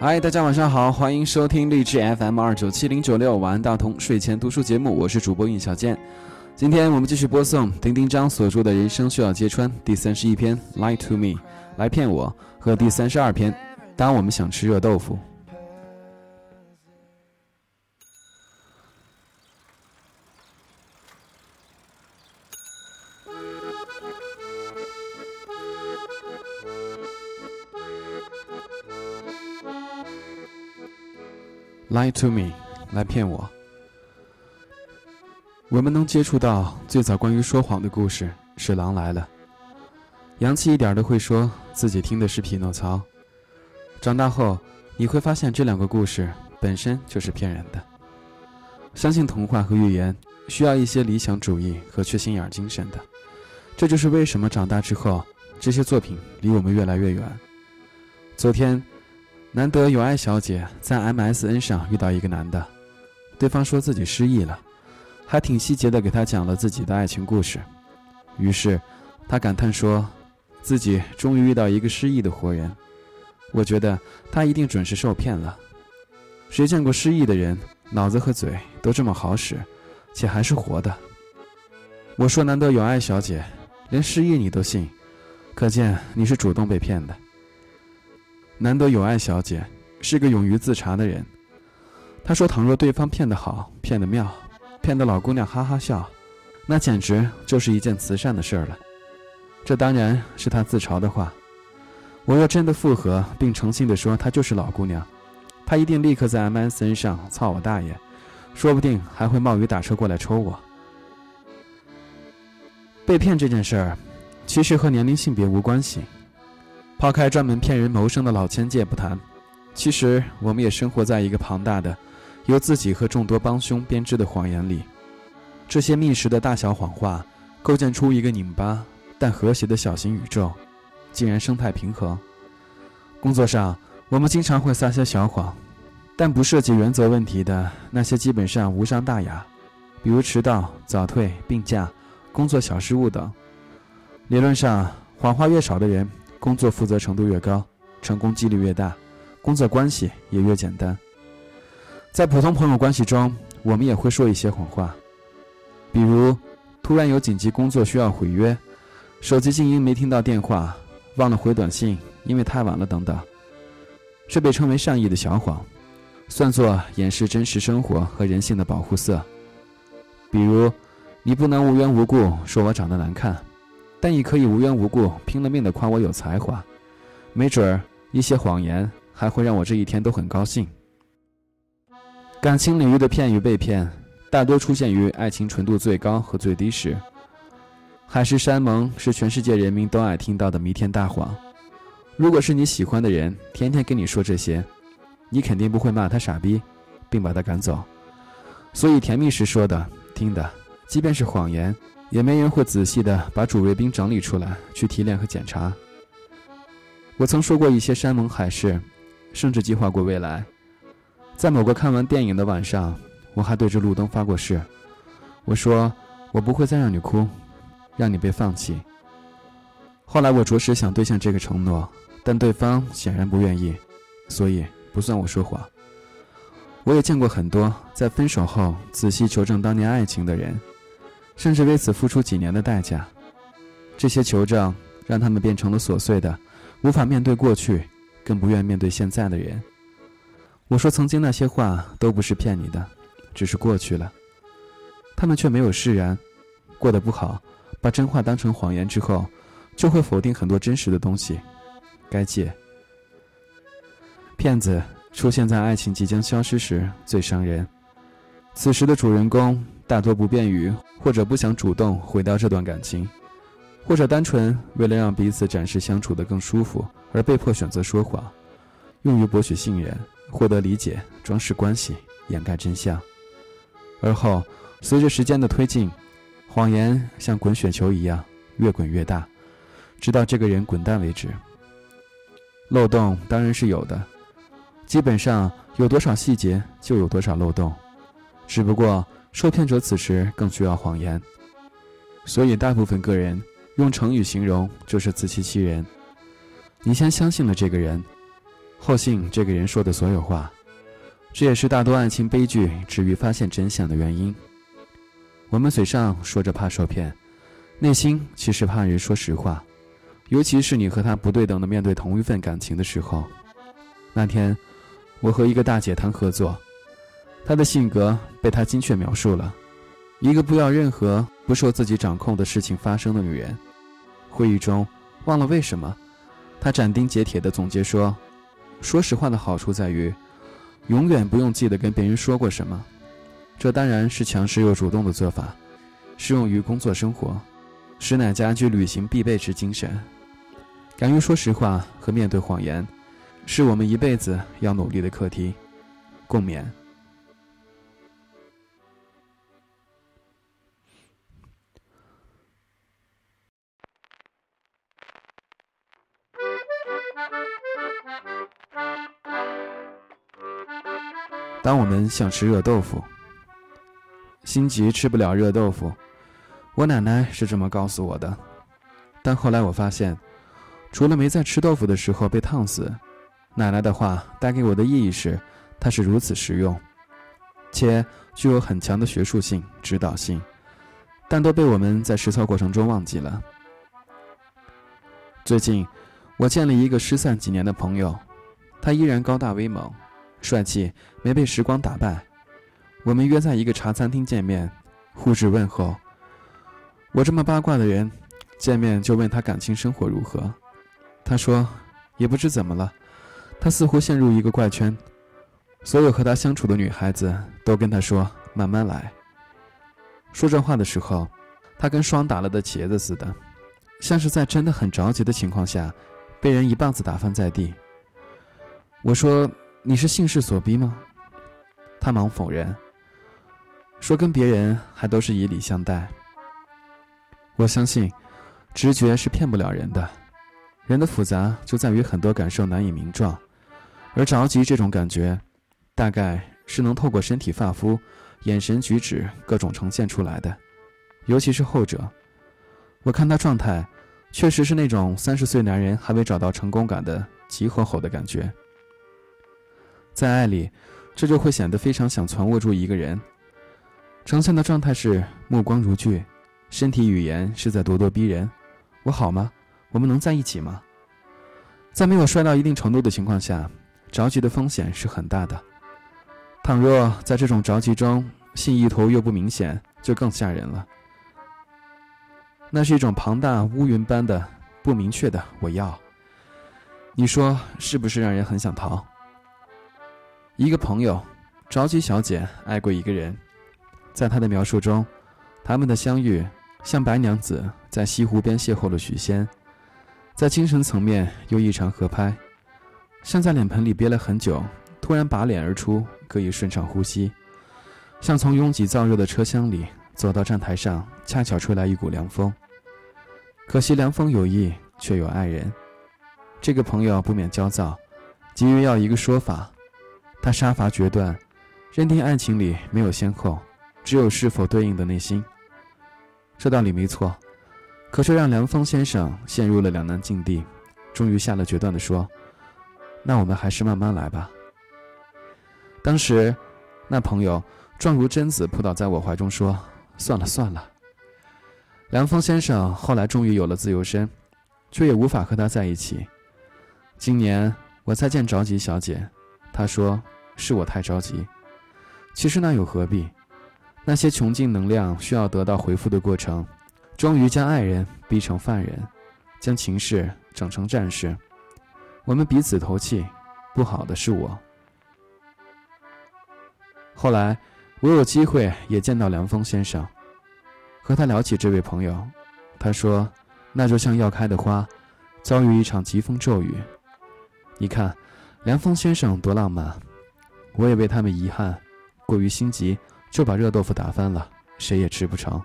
嗨，大家晚上好，欢迎收听励志 FM 二九七零九六晚安大同睡前读书节目，我是主播尹小健。今天我们继续播送丁丁张所著的《人生需要揭穿》第三十一篇《Lie to Me》，来骗我和第三十二篇《当我们想吃热豆腐》。Lie to me，来骗我。我们能接触到最早关于说谎的故事是《狼来了》。洋气一点的会说自己听的是匹诺曹。长大后，你会发现这两个故事本身就是骗人的。相信童话和寓言需要一些理想主义和缺心眼精神的。这就是为什么长大之后，这些作品离我们越来越远。昨天。难得有爱小姐在 MSN 上遇到一个男的，对方说自己失忆了，还挺细节的给他讲了自己的爱情故事。于是，他感叹说，自己终于遇到一个失忆的活人。我觉得他一定准是受骗了。谁见过失忆的人脑子和嘴都这么好使，且还是活的？我说难得有爱小姐，连失忆你都信，可见你是主动被骗的。难得有爱小姐是个勇于自查的人。她说：“倘若对方骗得好，骗得妙，骗得老姑娘哈哈笑，那简直就是一件慈善的事儿了。”这当然是她自嘲的话。我若真的复合，并诚心地说她就是老姑娘，她一定立刻在 MSN 上操我大爷，说不定还会冒雨打车过来抽我。被骗这件事儿，其实和年龄、性别无关系。抛开专门骗人谋生的老千界不谈，其实我们也生活在一个庞大的、由自己和众多帮凶编织的谎言里。这些密实的大小谎话，构建出一个拧巴但和谐的小型宇宙，竟然生态平衡。工作上，我们经常会撒些小谎，但不涉及原则问题的那些基本上无伤大雅，比如迟到、早退、病假、工作小失误等。理论上，谎话越少的人。工作负责程度越高，成功几率越大，工作关系也越简单。在普通朋友关系中，我们也会说一些谎话，比如突然有紧急工作需要毁约，手机静音没听到电话，忘了回短信，因为太晚了等等。这被称为善意的小谎，算作掩饰真实生活和人性的保护色。比如，你不能无缘无故说我长得难看。但你可以无缘无故拼了命的夸我有才华，没准儿一些谎言还会让我这一天都很高兴。感情领域的骗与被骗，大多出现于爱情纯度最高和最低时。海誓山盟是全世界人民都爱听到的弥天大谎。如果是你喜欢的人，天天跟你说这些，你肯定不会骂他傻逼，并把他赶走。所以甜蜜时说的、听的，即便是谎言。也没人会仔细的把主谓宾整理出来去提炼和检查。我曾说过一些山盟海誓，甚至计划过未来。在某个看完电影的晚上，我还对着路灯发过誓。我说我不会再让你哭，让你被放弃。后来我着实想兑现这个承诺，但对方显然不愿意，所以不算我说谎。我也见过很多在分手后仔细求证当年爱情的人。甚至为此付出几年的代价，这些求证让他们变成了琐碎的、无法面对过去、更不愿面对现在的人。我说，曾经那些话都不是骗你的，只是过去了。他们却没有释然，过得不好，把真话当成谎言之后，就会否定很多真实的东西，该戒。骗子出现在爱情即将消失时最伤人，此时的主人公。大多不便于，或者不想主动毁掉这段感情，或者单纯为了让彼此暂时相处得更舒服而被迫选择说谎，用于博取信任、获得理解、装饰关系、掩盖真相。而后，随着时间的推进，谎言像滚雪球一样越滚越大，直到这个人滚蛋为止。漏洞当然是有的，基本上有多少细节就有多少漏洞，只不过。受骗者此时更需要谎言，所以大部分个人用成语形容就是自欺欺人。你先相信了这个人，后信这个人说的所有话，这也是大多爱情悲剧止于发现真相的原因。我们嘴上说着怕受骗，内心其实怕人说实话，尤其是你和他不对等的面对同一份感情的时候。那天，我和一个大姐谈合作，她的性格被她精确描述了：一个不要任何不受自己掌控的事情发生的女人。会议中，忘了为什么，她斩钉截铁地总结说：“说实话的好处在于，永远不用记得跟别人说过什么。这当然是强势又主动的做法，适用于工作生活，实乃家居旅行必备之精神。敢于说实话和面对谎言。”是我们一辈子要努力的课题，共勉。当我们想吃热豆腐，心急吃不了热豆腐，我奶奶是这么告诉我的。但后来我发现，除了没在吃豆腐的时候被烫死。奶奶的话带给我的意义是，它是如此实用，且具有很强的学术性、指导性，但都被我们在实操过程中忘记了。最近，我见了一个失散几年的朋友，他依然高大威猛、帅气，没被时光打败。我们约在一个茶餐厅见面，互致问候。我这么八卦的人，见面就问他感情生活如何，他说，也不知怎么了。他似乎陷入一个怪圈，所有和他相处的女孩子都跟他说：“慢慢来。”说这话的时候，他跟霜打了的茄子似的，像是在真的很着急的情况下，被人一棒子打翻在地。我说：“你是性势所逼吗？”他忙否认，说：“跟别人还都是以礼相待。”我相信，直觉是骗不了人的，人的复杂就在于很多感受难以名状。而着急这种感觉，大概是能透过身体发肤、眼神举止各种呈现出来的，尤其是后者。我看他状态，确实是那种三十岁男人还未找到成功感的急吼吼的感觉。在爱里，这就会显得非常想攒握住一个人，呈现的状态是目光如炬，身体语言是在咄咄逼人。我好吗？我们能在一起吗？在没有摔到一定程度的情况下。着急的风险是很大的，倘若在这种着急中，性意图又不明显，就更吓人了。那是一种庞大乌云般的不明确的“我要”，你说是不是让人很想逃？一个朋友，着急小姐爱过一个人，在他的描述中，他们的相遇像白娘子在西湖边邂逅了许仙，在精神层面又异常合拍。像在脸盆里憋了很久，突然拔脸而出，可以顺畅呼吸；像从拥挤燥热的车厢里走到站台上，恰巧吹来一股凉风。可惜凉风有意，却有爱人。这个朋友不免焦躁，急于要一个说法。他杀伐决断，认定爱情里没有先后，只有是否对应的内心。这道理没错，可是让凉风先生陷入了两难境地，终于下了决断的说。那我们还是慢慢来吧。当时，那朋友状如贞子扑倒在我怀中，说：“算了算了。”凉风先生后来终于有了自由身，却也无法和他在一起。今年我再见着急小姐，他说：“是我太着急。”其实那又何必？那些穷尽能量需要得到回复的过程，终于将爱人逼成犯人，将情势整成战事。我们彼此投气，不好的是我。后来，我有机会也见到梁风先生，和他聊起这位朋友，他说：“那就像要开的花，遭遇一场疾风骤雨。你看，凉风先生多浪漫。我也为他们遗憾，过于心急就把热豆腐打翻了，谁也吃不成。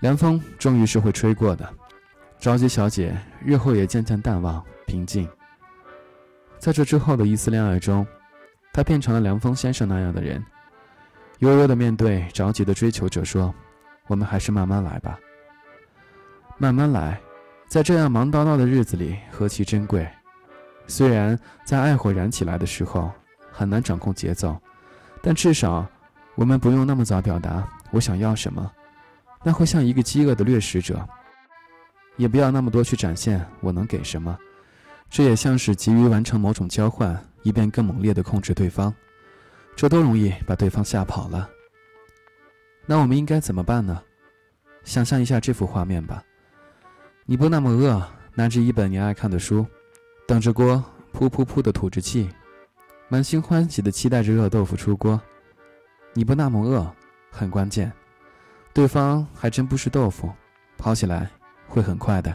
凉风终于是会吹过的。”着急小姐日后也渐渐淡忘平静。在这之后的一次恋爱中，她变成了凉风先生那样的人，悠悠的面对着急的追求者说：“我们还是慢慢来吧。慢慢来，在这样忙叨叨的日子里何其珍贵。虽然在爱火燃起来的时候很难掌控节奏，但至少我们不用那么早表达我想要什么，那会像一个饥饿的掠食者。也不要那么多去展现我能给什么，这也像是急于完成某种交换，以便更猛烈地控制对方，这都容易把对方吓跑了。那我们应该怎么办呢？想象一下这幅画面吧：你不那么饿，拿着一本你爱看的书，等着锅噗噗噗的吐着气，满心欢喜的期待着热豆腐出锅。你不那么饿，很关键，对方还真不是豆腐，跑起来。会很快的。